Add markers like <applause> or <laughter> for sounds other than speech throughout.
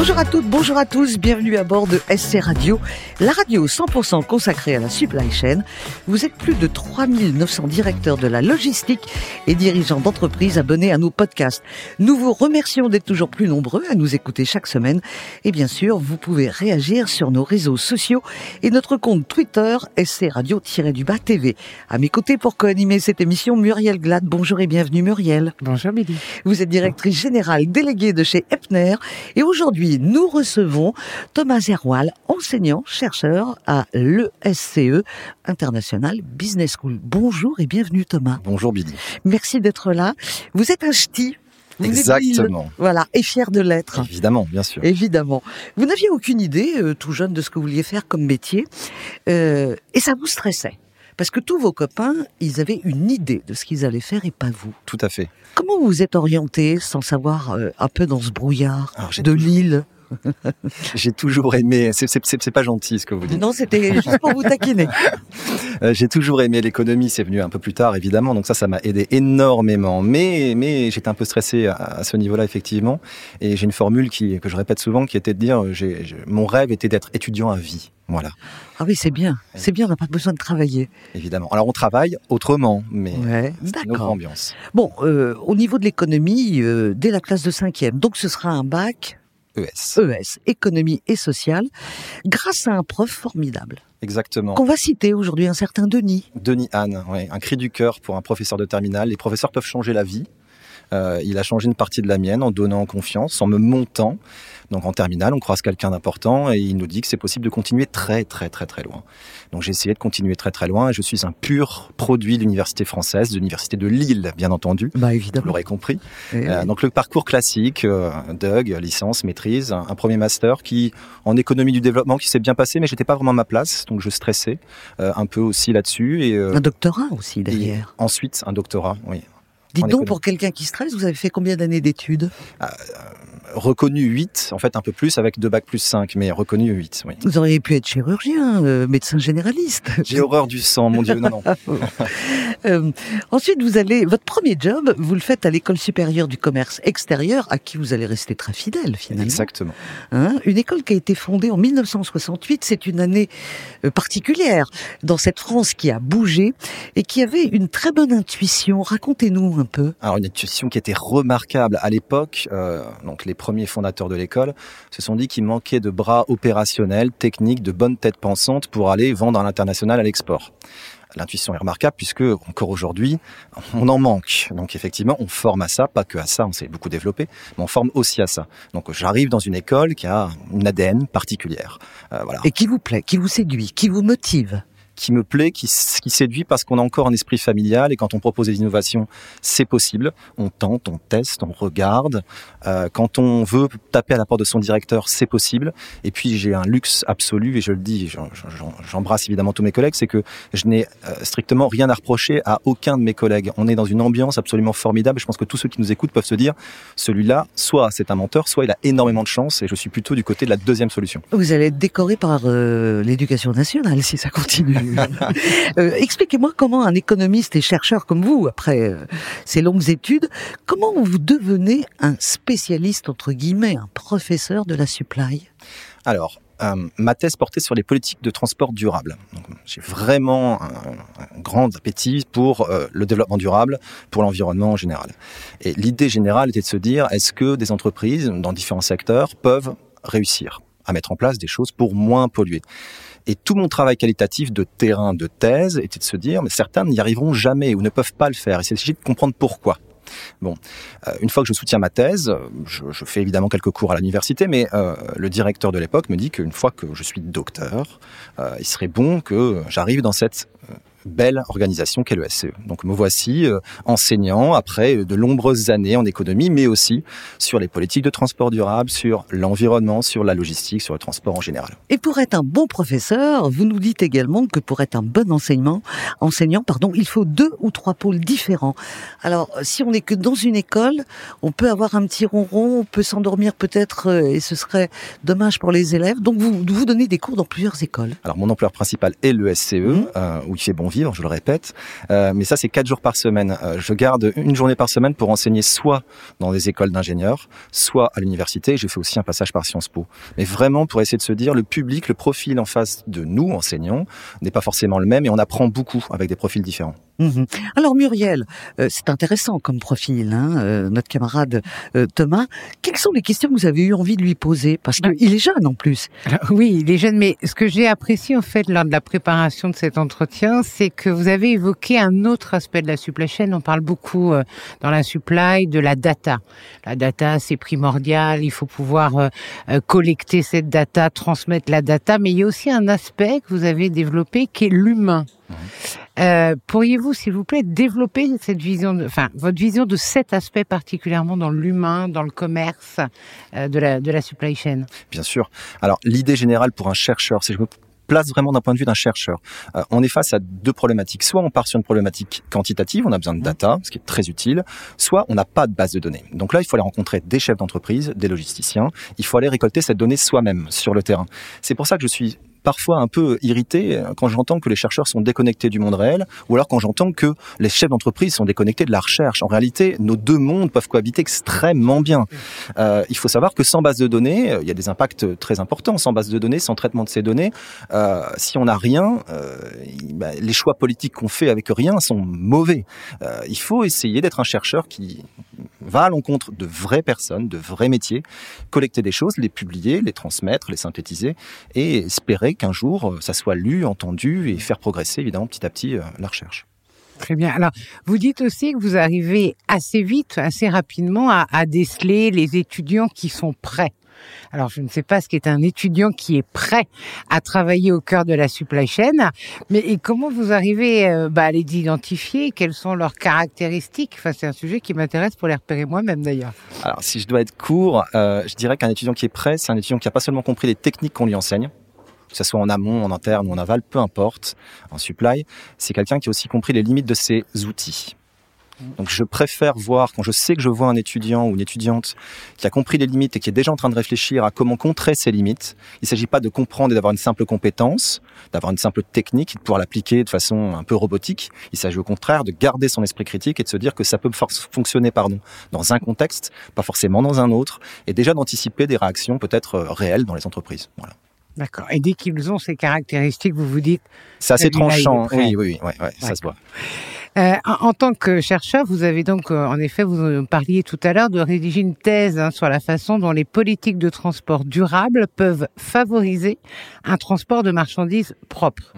Bonjour à toutes, bonjour à tous, bienvenue à bord de SC Radio, la radio 100% consacrée à la supply chain. Vous êtes plus de 3900 directeurs de la logistique et dirigeants d'entreprises abonnés à nos podcasts. Nous vous remercions d'être toujours plus nombreux à nous écouter chaque semaine. Et bien sûr, vous pouvez réagir sur nos réseaux sociaux et notre compte Twitter SC Radio-du-Bas TV. À mes côtés pour co-animer cette émission, Muriel Glad. Bonjour et bienvenue Muriel. Bonjour Billy. Vous êtes directrice générale déléguée de chez Epner et aujourd'hui nous recevons Thomas Zerwal, enseignant, chercheur à l'ESCE, International Business School. Bonjour et bienvenue Thomas. Bonjour Billy. Merci d'être là. Vous êtes un ch'ti. Exactement. Voilà, et fier de l'être. Évidemment, bien sûr. Évidemment. Vous n'aviez aucune idée, euh, tout jeune, de ce que vous vouliez faire comme métier, euh, et ça vous stressait. Parce que tous vos copains, ils avaient une idée de ce qu'ils allaient faire et pas vous. Tout à fait. Comment vous vous êtes orienté sans savoir euh, un peu dans ce brouillard de l'île <laughs> J'ai toujours aimé. C'est pas gentil ce que vous dites. Non, c'était juste pour vous taquiner. <laughs> Euh, j'ai toujours aimé l'économie. C'est venu un peu plus tard, évidemment. Donc ça, ça m'a aidé énormément. Mais, mais j'étais un peu stressé à, ce niveau-là, effectivement. Et j'ai une formule qui, que je répète souvent, qui était de dire, mon rêve était d'être étudiant à vie. Voilà. Ah oui, c'est bien. C'est bien, on n'a pas besoin de travailler. Évidemment. Alors on travaille autrement, mais ouais, c'est une autre ambiance. Bon, euh, au niveau de l'économie, euh, dès la classe de cinquième, donc ce sera un bac ES. ES, économie et sociale, grâce à un prof formidable. Exactement. Qu'on va citer aujourd'hui, un certain Denis. Denis Anne, un cri du cœur pour un professeur de terminale. Les professeurs peuvent changer la vie. Euh, il a changé une partie de la mienne en donnant confiance, en me montant. Donc en terminale, on croise quelqu'un d'important et il nous dit que c'est possible de continuer très très très très loin. Donc j'ai essayé de continuer très très loin et je suis un pur produit de l'université française, de l'université de Lille, bien entendu. Bah évidemment. Vous l'aurez compris. Euh, donc le parcours classique, euh, Doug, licence, maîtrise, un, premier master qui en économie du développement qui s'est bien passé, mais j'étais pas vraiment à ma place, donc je stressais euh, un peu aussi là-dessus. Et un doctorat aussi derrière. ensuite un doctorat, oui. Dites donc, pour quelqu'un qui stresse, vous avez fait combien d'années d'études? Ah, reconnu 8, en fait un peu plus, avec deux bacs plus 5, mais reconnu 8, oui. Vous auriez pu être chirurgien, euh, médecin généraliste. J'ai horreur du sang, mon Dieu, non, non. <laughs> euh, ensuite, vous allez, votre premier job, vous le faites à l'école supérieure du commerce extérieur, à qui vous allez rester très fidèle, finalement. Exactement. Hein une école qui a été fondée en 1968, c'est une année euh, particulière dans cette France qui a bougé et qui avait une très bonne intuition. Racontez-nous un peu. Alors, une intuition qui était remarquable à l'époque, euh, donc les premiers fondateurs de l'école, se sont dit qu'il manquait de bras opérationnels, techniques, de bonnes têtes pensantes pour aller vendre à l'international à l'export. L'intuition est remarquable puisque encore aujourd'hui, on en manque. Donc effectivement, on forme à ça, pas que à ça, on s'est beaucoup développé, mais on forme aussi à ça. Donc j'arrive dans une école qui a une ADN particulière. Euh, voilà. Et qui vous plaît, qui vous séduit, qui vous motive? Qui me plaît, qui, séduit parce qu'on a encore un esprit familial et quand on propose des innovations, c'est possible. On tente, on teste, on regarde. Euh, quand on veut taper à la porte de son directeur, c'est possible. Et puis j'ai un luxe absolu et je le dis, j'embrasse évidemment tous mes collègues, c'est que je n'ai euh, strictement rien à reprocher à aucun de mes collègues. On est dans une ambiance absolument formidable. Je pense que tous ceux qui nous écoutent peuvent se dire, celui-là, soit c'est un menteur, soit il a énormément de chance et je suis plutôt du côté de la deuxième solution. Vous allez être décoré par euh, l'éducation nationale si ça continue. <laughs> Euh, expliquez-moi comment un économiste et chercheur comme vous, après euh, ces longues études, comment vous devenez un spécialiste, entre guillemets, un professeur de la supply? Alors, euh, ma thèse portait sur les politiques de transport durable. J'ai vraiment un, grand appétit pour le développement durable, pour l'environnement en général. Et l'idée générale était de se dire, est-ce que des entreprises dans différents secteurs peuvent réussir à mettre en place des choses pour moins polluer? Et tout mon travail qualitatif de terrain, de thèse, était de se dire, mais certains n'y arriveront jamais ou ne peuvent pas le faire. Et c'est de comprendre pourquoi. Bon, euh, une fois que je soutiens ma thèse, je, je fais évidemment quelques cours à l'université, mais euh, le directeur de l'époque me dit qu'une fois que je suis docteur, euh, il serait bon que j'arrive dans cette belle organisation qu'est le SCE. Donc me voici euh, enseignant après de nombreuses années en économie, mais aussi sur les politiques de transport durable, sur l'environnement, sur la logistique, sur le transport en général. Et pour être un bon professeur, vous nous dites également que pour être un bon enseignement, enseignant, pardon, il faut deux ou trois pôles différents. Alors, si on n'est que dans une école, on peut avoir un petit ronron, on peut s'endormir peut-être, euh, et ce serait dommage pour les élèves. Donc, vous, vous donnez des cours dans plusieurs écoles. Alors, mon employeur principal est le SCE, mmh. euh, où il fait bon vivre, je le répète. Euh, mais ça, c'est quatre jours par semaine. Euh, je garde une journée par semaine pour enseigner soit dans des écoles d'ingénieurs, soit à l'université. J'ai fait aussi un passage par Sciences Po. Mais vraiment pour essayer de se dire, le public, le profil en face de nous, enseignants, n'est pas forcément le même et on apprend beaucoup avec des profils différents. Mhm. Alors Muriel, euh, c'est intéressant comme profil, hein, euh, notre camarade euh, Thomas. Quelles sont les questions que vous avez eu envie de lui poser? Parce bah qu'il est jeune en plus. oui, il est jeune, mais ce que j'ai apprécié en fait lors de la préparation de cet entretien, c'est que vous avez évoqué un autre aspect de la supply chain. On parle beaucoup dans la supply de la data. La data, c'est primordial. Il faut pouvoir collecter cette data, transmettre la data, mais il y a aussi un aspect que vous avez développé qui est l'humain. Euh, pourriez-vous, s'il vous plaît, développer cette vision, de, enfin, votre vision de cet aspect particulièrement dans l'humain, dans le commerce euh, de, la, de la supply chain? Bien sûr. Alors, l'idée générale pour un chercheur, si je me place vraiment d'un point de vue d'un chercheur. Euh, on est face à deux problématiques. Soit on part sur une problématique quantitative, on a besoin de data, ce qui est très utile, soit on n'a pas de base de données. Donc là, il faut aller rencontrer des chefs d'entreprise, des logisticiens, il faut aller récolter cette donnée soi-même sur le terrain. C'est pour ça que je suis parfois un peu irrité euh, quand j'entends que les chercheurs sont déconnectés du monde réel, ou alors quand j'entends que les chefs d'entreprise sont déconnectés de la recherche. En réalité, nos deux mondes peuvent cohabiter extrêmement bien. Euh, il faut savoir que sans base de données, euh, il y a des impacts très importants. Sans base de données, sans traitement de ces données, si on n'a rien, bah, les choix politiques qu'on fait avec rien sont mauvais. Il faut essayer d'être un chercheur qui va à l'encontre de vraies personnes, de vrais métiers, collecter des choses, les publier, les transmettre, les synthétiser et espérer qu'un jour ça soit lu, entendu et faire progresser évidemment petit à petit euh, la recherche. Très bien. Alors, vous dites aussi que vous arrivez assez vite, assez rapidement à, à déceler les étudiants qui sont prêts. Alors, je ne sais pas ce qu'est un étudiant qui est prêt à travailler au cœur de la supply chain, mais comment vous arrivez euh, bah, à les identifier? Quelles sont leurs caractéristiques? Enfin, c'est un sujet qui m'intéresse pour les repérer moi-même d'ailleurs. Alors, si je dois être court, euh, je dirais qu'un étudiant qui est prêt, c'est un étudiant qui n'a pas seulement compris les techniques qu'on lui enseigne, que ce soit en amont, en interne ou en aval, peu importe, en supply, c'est quelqu'un qui a aussi compris les limites de ses outils. Donc je préfère voir, quand je sais que je vois un étudiant ou une étudiante qui a compris les limites et qui est déjà en train de réfléchir à comment contrer ces limites, il ne s'agit pas de comprendre et d'avoir une simple compétence, d'avoir une simple technique et de pouvoir l'appliquer de façon un peu robotique. Il s'agit au contraire de garder son esprit critique et de se dire que ça peut fonctionner pardon, dans un contexte, pas forcément dans un autre, et déjà d'anticiper des réactions peut-être euh, réelles dans les entreprises. Voilà. D'accord. Et dès qu'ils ont ces caractéristiques, vous vous dites... C'est assez tranchant, oui, oui, oui, ouais, ça se voit. Euh, en, tant que chercheur, vous avez donc, euh, en effet, vous parliez tout à l'heure de rédiger une thèse hein, sur la façon dont les politiques de transport durable peuvent favoriser un transport de marchandises propre.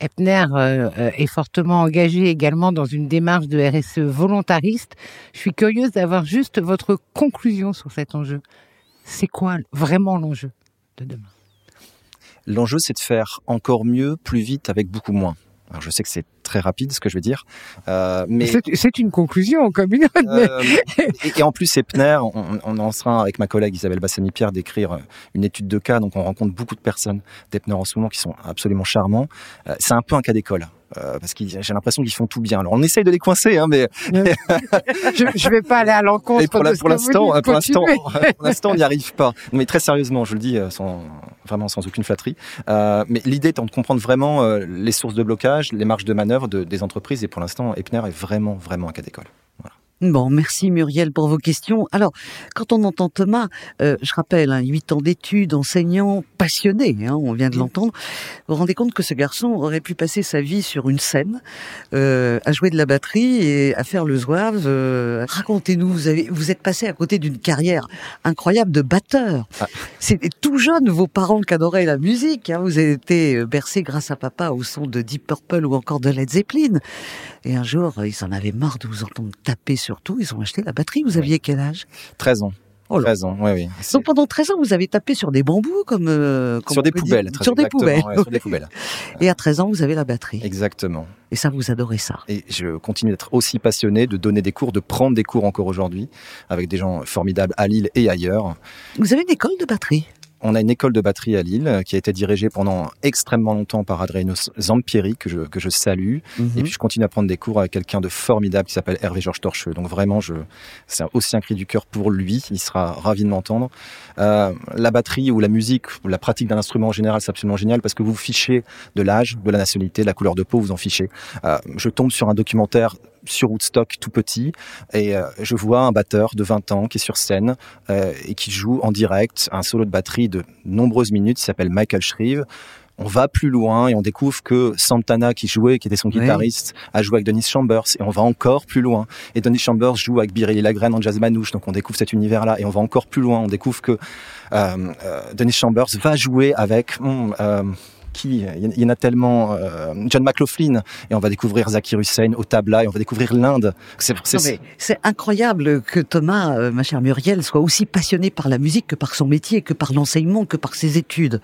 Epner euh, est fortement engagé également dans une démarche de RSE volontariste. Je suis curieuse d'avoir juste votre conclusion sur cet enjeu. C'est quoi vraiment l'enjeu de demain? L'enjeu, c'est de faire encore mieux, plus vite, avec beaucoup moins. Alors je sais que c'est très rapide ce que je veux dire, euh, mais c'est une conclusion comme une autre. Euh, et, en plus, Epner, on, on est en train avec ma collègue Isabelle Bassani-Pierre d'écrire une étude de cas, donc on rencontre beaucoup de personnes d'Epner en ce moment qui sont absolument charmants. Euh, c'est un peu un cas d'école. Euh, parce que j'ai l'impression qu'ils font tout bien. Alors on essaye de les coincer, hein, mais <laughs> je, je vais pas aller à l'encontre. Pour l'instant, pour l'instant, <laughs> pour l'instant, on n'y arrive pas. Mais très sérieusement, je le dis sans vraiment sans aucune flatterie. Euh, mais l'idée étant de comprendre vraiment euh, les sources de blocage, les marges de manœuvre de, des entreprises. Et pour l'instant, Epner est vraiment vraiment un cas d'école. Bon, merci Muriel pour vos questions. Alors, quand on entend Thomas, euh, je rappelle, hein, 8 ans d'études, enseignant, passionné, hein, on vient de l'entendre, vous vous rendez compte que ce garçon aurait pu passer sa vie sur une scène, euh, à jouer de la batterie et à faire le zouave. Euh, Racontez-nous, vous, avez, vous êtes passé à côté d'une carrière incroyable de batteur. Ah. C'était tout jeune, vos parents qui adoraient la musique. Hein, vous avez été bercé grâce à papa au son de Deep Purple ou encore de Led Zeppelin. Et un jour, ils en avaient marre de vous entendre taper sur surtout, ils ont acheté la batterie. Vous aviez quel âge? 13 ans. Oh là. 13 ans, oui, oui. Donc pendant 13 ans, vous avez tapé sur des bambous comme, euh, comme Sur des poubelles. Sur des poubelles. ouais, sur des poubelles. Et à 13 ans, vous avez la batterie. Exactement. Et ça, vous adorez ça. Et je continue d'être aussi passionné de donner des cours, de prendre des cours encore aujourd'hui, avec des gens formidables à Lille et ailleurs. Vous avez une école de batterie? On a une école de batterie à Lille euh, qui a été dirigée pendant extrêmement longtemps par Adriano Zampieri, que je, que je salue. Mhm. Et puis je continue à prendre des cours avec quelqu'un de formidable qui s'appelle Hervé Georges Torcheux. Donc vraiment, je, c'est aussi un cri du cœur pour lui. Il sera ravi de m'entendre. Euh, la batterie ou la musique ou la pratique d'un instrument en général, c'est absolument génial parce que vous vous fichez de l'âge, de la nationalité, de la couleur de peau, vous en fichez. Euh, je tombe sur un documentaire sur Woodstock tout petit et euh, je vois un batteur de 20 ans qui est sur scène euh, et qui joue en direct un solo de batterie de nombreuses minutes. Il s'appelle Michael Shreve. On va plus loin et on découvre que Santana qui jouait, qui était son Oui. guitariste, a joué avec Dennis Chambers et on va encore plus loin. Et Dennis Chambers joue avec Biréli Lagrène en jazz manouche, donc on découvre cet univers-là et on va encore plus loin. On découvre que euh, euh, Dennis Chambers va jouer avec hum, euh, qui Il y en a tellement. euh, John McLaughlin et on va découvrir Zakir Hussein au tabla et on va découvrir l'Inde. C'est C'est incroyable que Thomas, euh, ma chère Muriel, soit aussi passionné par la musique que par son métier, que par l'enseignement, que par ses études.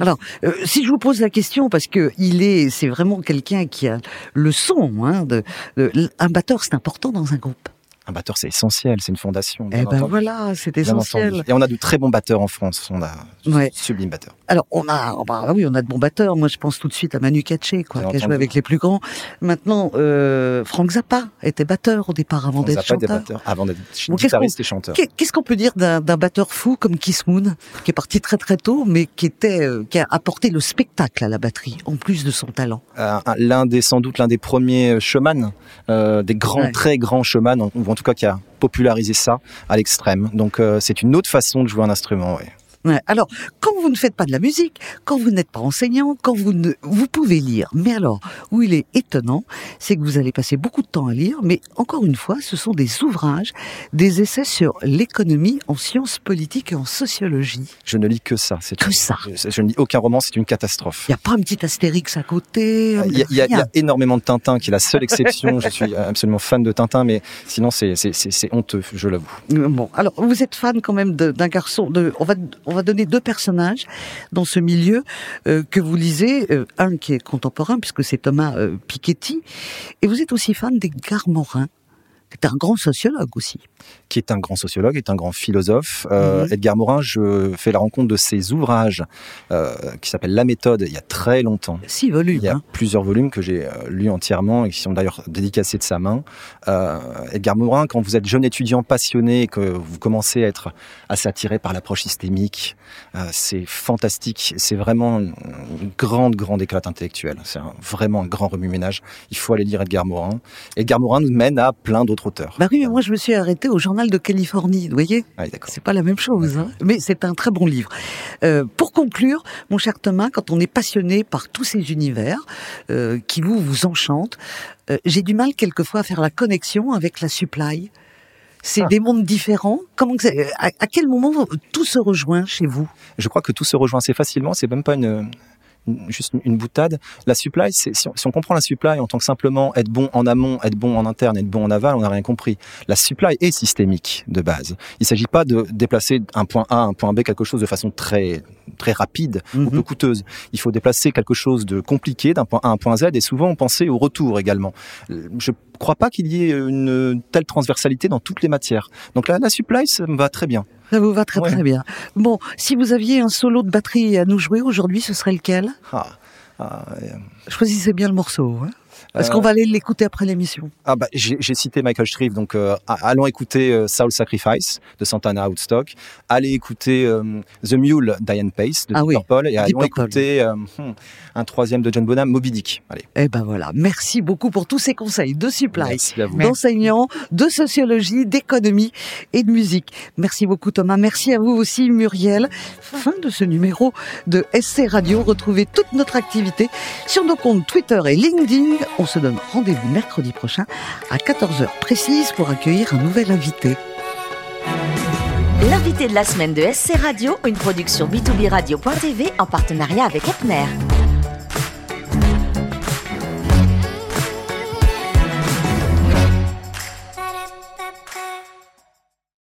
Alors, euh, si je vous pose la question, parce que il est, c'est vraiment quelqu'un qui a le son, hein, de, de- un batteur, c'est important dans un groupe. un batteur, c'est essentiel, c'est une fondation. Eh ben entendu. voilà, c'est essentiel. entendu. Et on a de très bons batteurs en France. On a Ouais. sublime batteurs. Alors, on a, oh, bah oui, on a de bons batteurs. Moi, je pense tout de suite à Manu Katché, quoi, qui a joué avec les plus grands. Maintenant, euh, Frank Zappa était batteur au départ, avant d'être chanteur. avant d'être Bon, qu'est-ce guitariste qu'on- et chanteur. Qu'est- Qu'est-ce qu'on peut dire d'un batteur fou comme Kiss Moon, qui est parti très très tôt, mais qui était, euh, qui a apporté le spectacle à la batterie, en plus de son talent? Euh, un- l'un des sans doute l'un des premiers showman, euh, des grands, Ouais. très grands showman, ou en tout cas qui a popularisé ça à l'extrême. Donc c'est une autre façon de jouer un instrument. ouais. Ouais. Alors, quand vous ne faites pas de la musique, quand vous n'êtes pas enseignant, quand vous ne, vous pouvez lire. Mais alors, où il est étonnant, c'est que vous allez passer beaucoup de temps à lire, mais encore une fois, ce sont des ouvrages, des essais sur l'économie en sciences politiques et en sociologie. Je ne lis que ça. C'est Que ça. Je, je ne lis aucun roman, c'est une catastrophe. Il n'y a pas un petit astérix à côté. Il y, a, il y a- y énormément de Tintin qui est la seule exception. je suis absolument fan de Tintin, mais sinon c'est honteux, je l'avoue. Bon, alors vous êtes fan quand même d'un garçon. De, on va on va donner deux personnages dans ce milieu euh, que vous lisez. Euh, un qui est contemporain puisque c'est Thomas euh, Piketty, et vous êtes aussi fan d'Edgar Morin, qui est un grand sociologue aussi. qui est un grand sociologue, est un grand philosophe. Euh, Mhm. Edgar Morin, je fais la rencontre de ses ouvrages euh, qui s'appellent La méthode il y a très longtemps. Six volumes. Il y a hein. plusieurs volumes que j'ai euh, lus entièrement et qui sont d'ailleurs dédicacés de sa main. Euh, Edgar Morin, quand vous êtes jeune étudiant passionné et que vous commencez à être assez attiré par l'approche systémique, c'est fantastique. C'est vraiment une grande, grande éclate intellectuelle. C'est vraiment un grand remue-ménage. Il faut aller lire Edgar Morin. Edgar Morin nous mène à plein d'autres auteurs. Bah oui, mais moi je me suis arrêté au journal de Californie, vous voyez? Ah. C'est pas la même chose, hein. mais c'est un très bon livre. Euh, pour conclure, mon cher Thomas, quand on est passionné par tous ces univers euh, qui vous vous enchantent, euh, j'ai du mal quelquefois à faire la connexion avec la supply. C'est Ah. des mondes différents. Comment à, à quel moment tout se rejoint chez vous? Je crois que tout se rejoint assez facilement. C'est même pas une- juste une, boutade. La supply, si, on, si on comprend la supply en tant que simplement être bon en amont, être bon en interne, être bon en aval, on n'a rien compris. La supply est systémique de base. Il s'agit pas de déplacer un point A un point B quelque chose de façon très très rapide ou Mhm. peu coûteuse. Il faut déplacer quelque chose de compliqué d'un point A à un point Z et souvent penser au retour également. Je crois pas qu'il y ait une telle transversalité dans toutes les matières. Donc la, la supply, ça me va très bien. Ça vous va très Ouais. très bien. Bon, si vous aviez un solo de batterie à nous jouer aujourd'hui, ce serait lequel? Ah, ah, euh, Choisissez bien le morceau, hein, parce Euh, qu'on va aller l'écouter après l'émission? Ah bah, j'ai cité Michael Shreve, donc euh, allons écouter euh, Soul Sacrifice de Santana Outstock. Allez écouter The Mule Diane Pace de Ah Deep oui, Purple et allons Purple. écouter hmm, un troisième de John Bonham, Moby Dick. Allez, Eh ben voilà, merci beaucoup pour tous ces conseils de supply. d'enseignants, de sociologie, d'économie et de musique. Merci beaucoup Thomas, merci à vous aussi Muriel. Fin de ce numéro de SC Radio. Retrouvez toute notre activité sur nos comptes Twitter et LinkedIn. On se donne rendez-vous mercredi prochain à 14h précise pour accueillir un nouvel invité. L'invité de la semaine de SC Radio, une production b2b radio.tv en partenariat avec Epner.